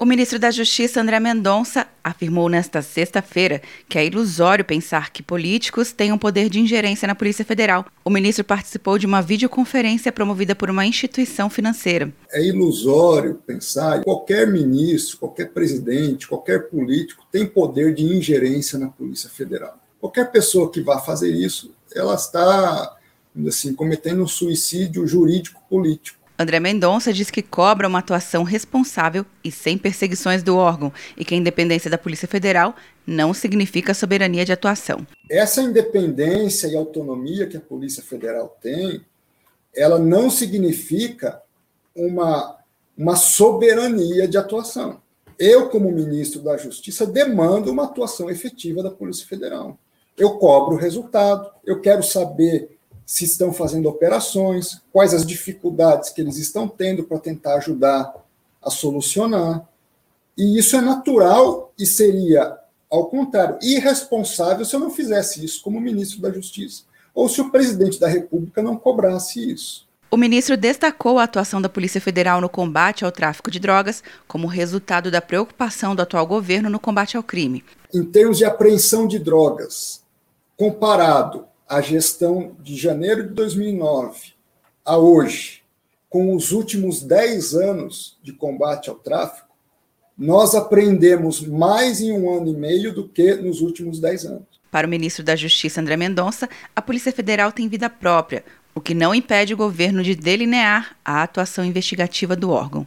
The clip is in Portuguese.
O ministro da Justiça, André Mendonça, afirmou nesta sexta-feira que é ilusório pensar que políticos tenham poder de ingerência na Polícia Federal. O ministro participou de uma videoconferência promovida por uma instituição financeira. É ilusório pensar que qualquer ministro, qualquer presidente, qualquer político tem poder de ingerência na Polícia Federal. Qualquer pessoa que vá fazer isso, ela está assim, cometendo um suicídio jurídico político. André Mendonça diz que cobra uma atuação responsável e sem perseguições do órgão e que a independência da Polícia Federal não significa soberania de atuação. Essa independência e autonomia que a Polícia Federal tem, ela não significa uma, uma soberania de atuação. Eu, como ministro da Justiça, demando uma atuação efetiva da Polícia Federal. Eu cobro o resultado, eu quero saber se estão fazendo operações, quais as dificuldades que eles estão tendo para tentar ajudar a solucionar. E isso é natural e seria, ao contrário, irresponsável se eu não fizesse isso como ministro da Justiça, ou se o presidente da República não cobrasse isso. O ministro destacou a atuação da Polícia Federal no combate ao tráfico de drogas como resultado da preocupação do atual governo no combate ao crime. Em termos de apreensão de drogas, comparado a gestão de janeiro de 2009 a hoje, com os últimos 10 anos de combate ao tráfico, nós aprendemos mais em um ano e meio do que nos últimos 10 anos. Para o ministro da Justiça, André Mendonça, a Polícia Federal tem vida própria, o que não impede o governo de delinear a atuação investigativa do órgão.